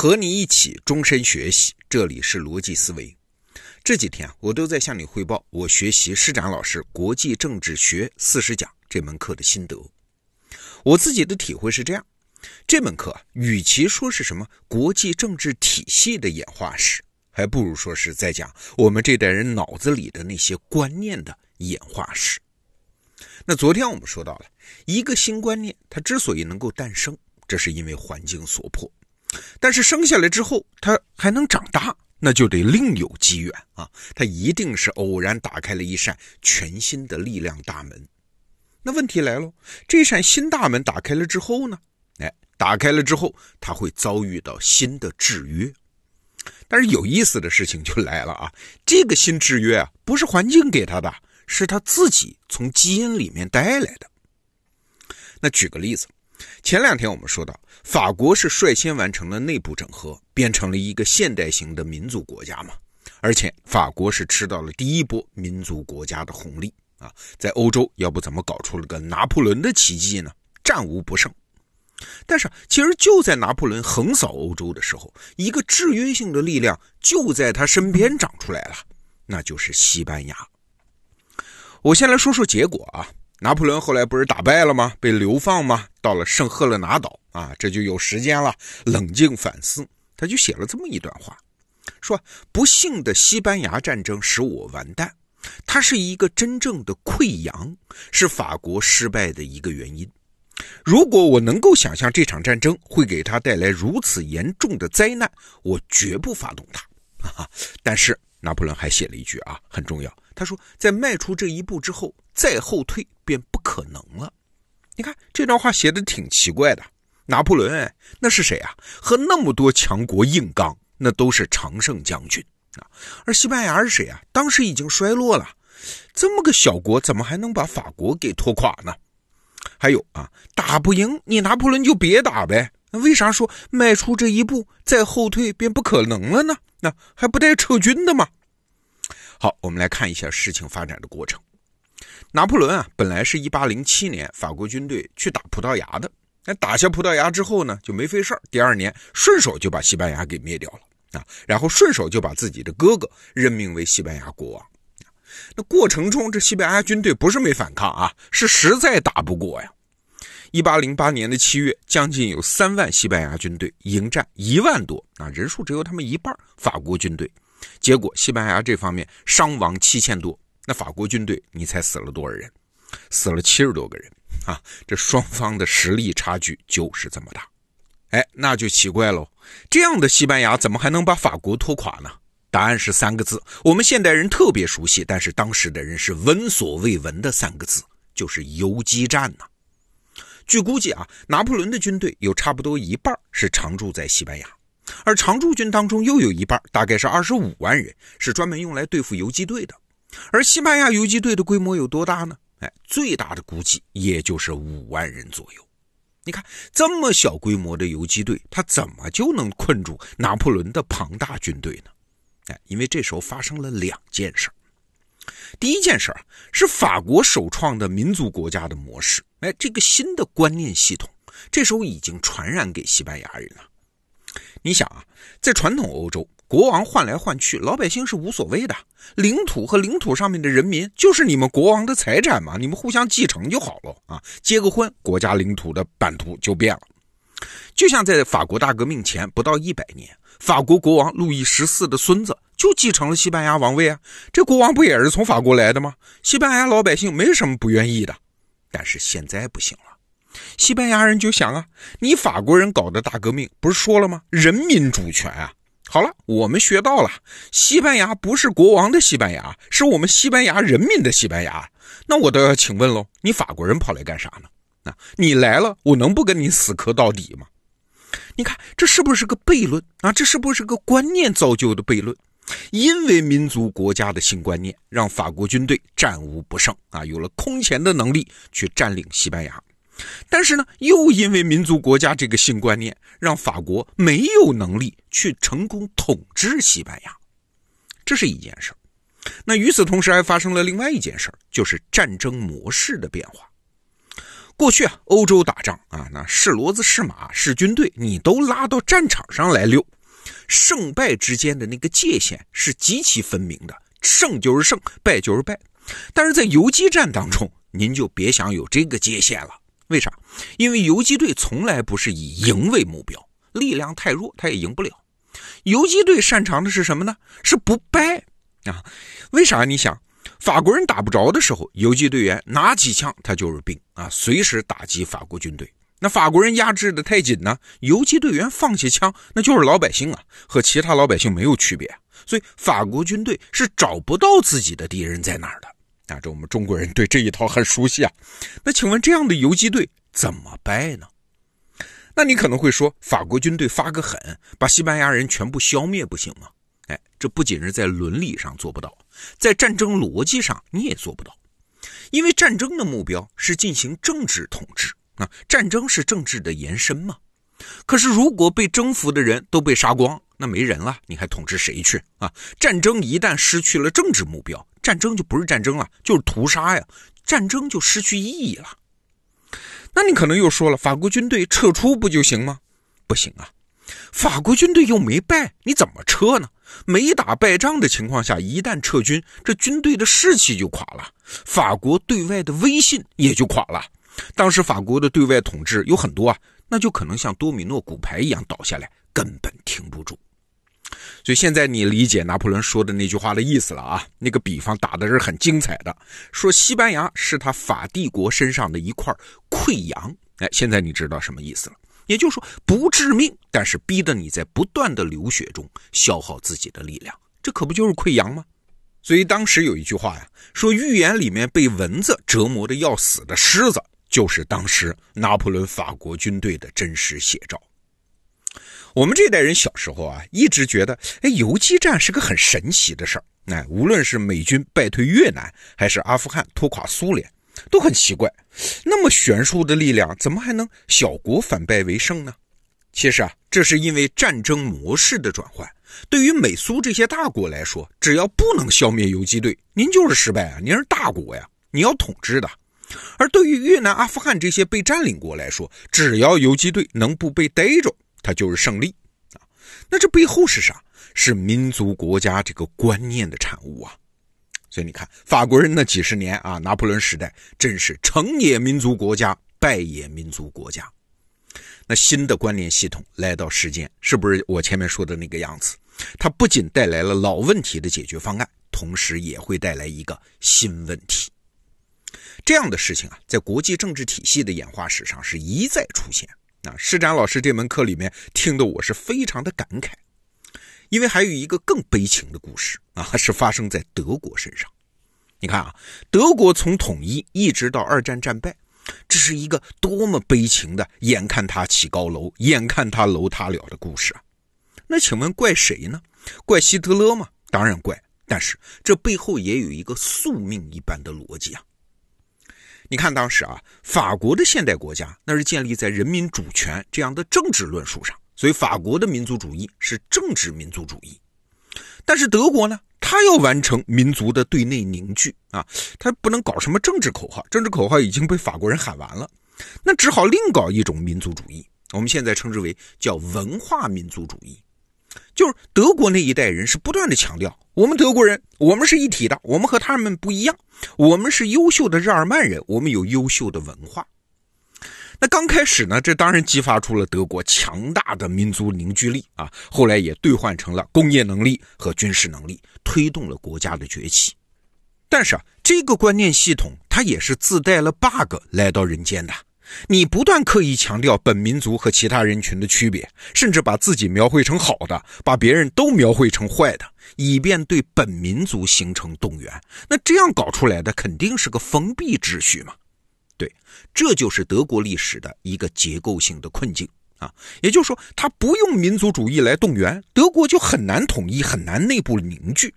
和你一起终身学习，这里是逻辑思维。这几天我都在向你汇报我学习施展老师《国际政治学四十讲》这门课的心得。我自己的体会是这样：这门课与其说是什么国际政治体系的演化史，还不如说是在讲我们这代人脑子里的那些观念的演化史。那昨天我们说到了一个新观念，它之所以能够诞生，这是因为环境所迫。但是生下来之后，它还能长大，那就得另有机缘啊！它一定是偶然打开了一扇全新的力量大门。那问题来了，这扇新大门打开了之后呢？哎，打开了之后，它会遭遇到新的制约。但是有意思的事情就来了啊！这个新制约啊，不是环境给他的，是他自己从基因里面带来的。那举个例子。前两天我们说到，法国是率先完成了内部整合，变成了一个现代型的民族国家嘛。而且法国是吃到了第一波民族国家的红利啊，在欧洲要不怎么搞出了个拿破仑的奇迹呢？战无不胜。但是其实就在拿破仑横扫欧洲的时候，一个制约性的力量就在他身边长出来了，那就是西班牙。我先来说说结果啊。拿破仑后来不是打败了吗？被流放吗？到了圣赫勒拿岛啊，这就有时间了，冷静反思。他就写了这么一段话，说：“不幸的西班牙战争使我完蛋，它是一个真正的溃疡，是法国失败的一个原因。如果我能够想象这场战争会给他带来如此严重的灾难，我绝不发动它。但是拿破仑还写了一句啊，很重要。他说，在迈出这一步之后。”再后退便不可能了。你看这段话写的挺奇怪的。拿破仑那是谁啊？和那么多强国硬刚，那都是常胜将军啊。而西班牙是谁啊？当时已经衰落了，这么个小国怎么还能把法国给拖垮呢？还有啊，打不赢你拿破仑就别打呗。那为啥说迈出这一步再后退便不可能了呢？那还不带撤军的吗？好，我们来看一下事情发展的过程。拿破仑啊，本来是一八零七年法国军队去打葡萄牙的。那打下葡萄牙之后呢，就没费事儿，第二年顺手就把西班牙给灭掉了啊，然后顺手就把自己的哥哥任命为西班牙国王。那过程中，这西班牙军队不是没反抗啊，是实在打不过呀。一八零八年的七月，将近有三万西班牙军队迎战一万多啊，人数只有他们一半法国军队，结果西班牙这方面伤亡七千多。那法国军队，你猜死了多少人？死了七十多个人啊！这双方的实力差距就是这么大。哎，那就奇怪喽，这样的西班牙怎么还能把法国拖垮呢？答案是三个字，我们现代人特别熟悉，但是当时的人是闻所未闻的三个字，就是游击战呐。据估计啊，拿破仑的军队有差不多一半是常驻在西班牙，而常驻军当中又有一半，大概是二十五万人，是专门用来对付游击队的。而西班牙游击队的规模有多大呢？哎，最大的估计也就是五万人左右。你看这么小规模的游击队，他怎么就能困住拿破仑的庞大军队呢？哎，因为这时候发生了两件事第一件事是法国首创的民族国家的模式，哎，这个新的观念系统，这时候已经传染给西班牙人了。你想啊，在传统欧洲。国王换来换去，老百姓是无所谓的。领土和领土上面的人民就是你们国王的财产嘛，你们互相继承就好了啊。结个婚，国家领土的版图就变了。就像在法国大革命前不到一百年，法国国王路易十四的孙子就继承了西班牙王位啊。这国王不也是从法国来的吗？西班牙老百姓没什么不愿意的。但是现在不行了，西班牙人就想啊，你法国人搞的大革命不是说了吗？人民主权啊。好了，我们学到了，西班牙不是国王的西班牙，是我们西班牙人民的西班牙。那我倒要请问喽，你法国人跑来干啥呢？啊，你来了，我能不跟你死磕到底吗？你看这是不是个悖论啊？这是不是个观念造就的悖论？因为民族国家的新观念，让法国军队战无不胜啊，有了空前的能力去占领西班牙。但是呢，又因为民族国家这个新观念，让法国没有能力去成功统治西班牙，这是一件事那与此同时，还发生了另外一件事就是战争模式的变化。过去啊，欧洲打仗啊，那是骡子是马是军队，你都拉到战场上来溜，胜败之间的那个界限是极其分明的，胜就是胜，败就是败。但是在游击战当中，您就别想有这个界限了。为啥？因为游击队从来不是以赢为目标，力量太弱，他也赢不了。游击队擅长的是什么呢？是不败啊。为啥？你想。法国人打不着的时候，游击队员拿起枪，他就是兵啊，随时打击法国军队。那法国人压制的太紧呢，游击队员放下枪，那就是老百姓啊，和其他老百姓没有区别。所以法国军队是找不到自己的敌人在哪儿的啊。这我们中国人对这一套很熟悉啊。那请问这样的游击队怎么败呢？那你可能会说，法国军队发个狠，把西班牙人全部消灭不行吗？哎，这不仅是在伦理上做不到。在战争逻辑上，你也做不到，因为战争的目标是进行政治统治啊，战争是政治的延伸嘛。可是，如果被征服的人都被杀光，那没人了，你还统治谁去啊？战争一旦失去了政治目标，战争就不是战争了，就是屠杀呀，战争就失去意义了。那你可能又说了，法国军队撤出不就行吗？不行啊。法国军队又没败，你怎么撤呢？没打败仗的情况下，一旦撤军，这军队的士气就垮了，法国对外的威信也就垮了。当时法国的对外统治有很多啊，那就可能像多米诺骨牌一样倒下来，根本停不住。所以现在你理解拿破仑说的那句话的意思了啊？那个比方打的是很精彩的，说西班牙是他法帝国身上的一块溃疡。哎，现在你知道什么意思了？也就是说，不致命，但是逼得你在不断的流血中消耗自己的力量，这可不就是溃疡吗？所以当时有一句话呀，说预言里面被蚊子折磨的要死的狮子，就是当时拿破仑法国军队的真实写照。我们这代人小时候啊，一直觉得，哎，游击战是个很神奇的事儿。哎，无论是美军败退越南，还是阿富汗拖垮苏联。都很奇怪，那么悬殊的力量，怎么还能小国反败为胜呢？其实啊，这是因为战争模式的转换。对于美苏这些大国来说，只要不能消灭游击队，您就是失败啊！您是大国呀，你要统治的。而对于越南、阿富汗这些被占领国来说，只要游击队能不被逮着，它就是胜利啊。那这背后是啥？是民族国家这个观念的产物啊。所以你看，法国人那几十年啊，拿破仑时代真是成也民族国家，败也民族国家。那新的观念系统来到世间，是不是我前面说的那个样子？它不仅带来了老问题的解决方案，同时也会带来一个新问题。这样的事情啊，在国际政治体系的演化史上是一再出现。那施展老师这门课里面听得我是非常的感慨。因为还有一个更悲情的故事啊，是发生在德国身上。你看啊，德国从统一一直到二战战败，这是一个多么悲情的，眼看他起高楼，眼看他楼塌了的故事啊！那请问怪谁呢？怪希特勒吗？当然怪。但是这背后也有一个宿命一般的逻辑啊！你看当时啊，法国的现代国家那是建立在人民主权这样的政治论述上。所以，法国的民族主义是政治民族主义，但是德国呢，他要完成民族的对内凝聚啊，他不能搞什么政治口号，政治口号已经被法国人喊完了，那只好另搞一种民族主义，我们现在称之为叫文化民族主义，就是德国那一代人是不断的强调，我们德国人，我们是一体的，我们和他们不一样，我们是优秀的日耳曼人，我们有优秀的文化。那刚开始呢，这当然激发出了德国强大的民族凝聚力啊，后来也兑换成了工业能力和军事能力，推动了国家的崛起。但是啊，这个观念系统它也是自带了 bug 来到人间的。你不断刻意强调本民族和其他人群的区别，甚至把自己描绘成好的，把别人都描绘成坏的，以便对本民族形成动员。那这样搞出来的肯定是个封闭秩序嘛。对，这就是德国历史的一个结构性的困境啊！也就是说，他不用民族主义来动员，德国就很难统一，很难内部凝聚。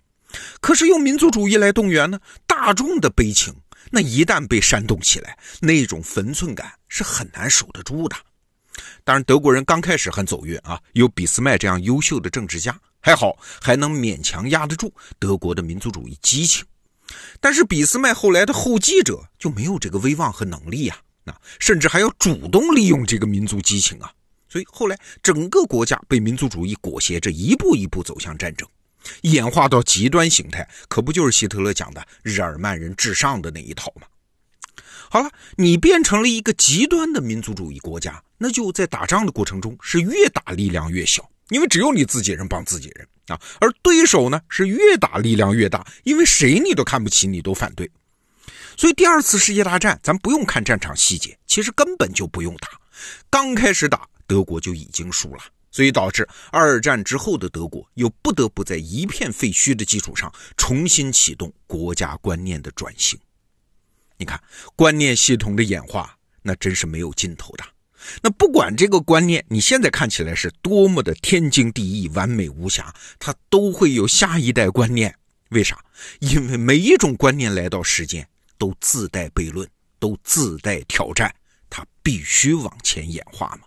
可是用民族主义来动员呢，大众的悲情，那一旦被煽动起来，那种分寸感是很难守得住的。当然，德国人刚开始很走运啊，有俾斯麦这样优秀的政治家，还好还能勉强压得住德国的民族主义激情。但是俾斯麦后来的后继者就没有这个威望和能力呀，那甚至还要主动利用这个民族激情啊。所以后来整个国家被民族主义裹挟着，一步一步走向战争，演化到极端形态，可不就是希特勒讲的日耳曼人至上的那一套吗？好了，你变成了一个极端的民族主义国家，那就在打仗的过程中是越打力量越小，因为只有你自己人帮自己人啊，而对手呢是越打力量越大，因为谁你都看不起，你都反对。所以第二次世界大战，咱不用看战场细节，其实根本就不用打，刚开始打德国就已经输了，所以导致二战之后的德国又不得不在一片废墟的基础上重新启动国家观念的转型。你看，观念系统的演化，那真是没有尽头的。那不管这个观念你现在看起来是多么的天经地义、完美无瑕，它都会有下一代观念。为啥？因为每一种观念来到世间，都自带悖论，都自带挑战，它必须往前演化嘛。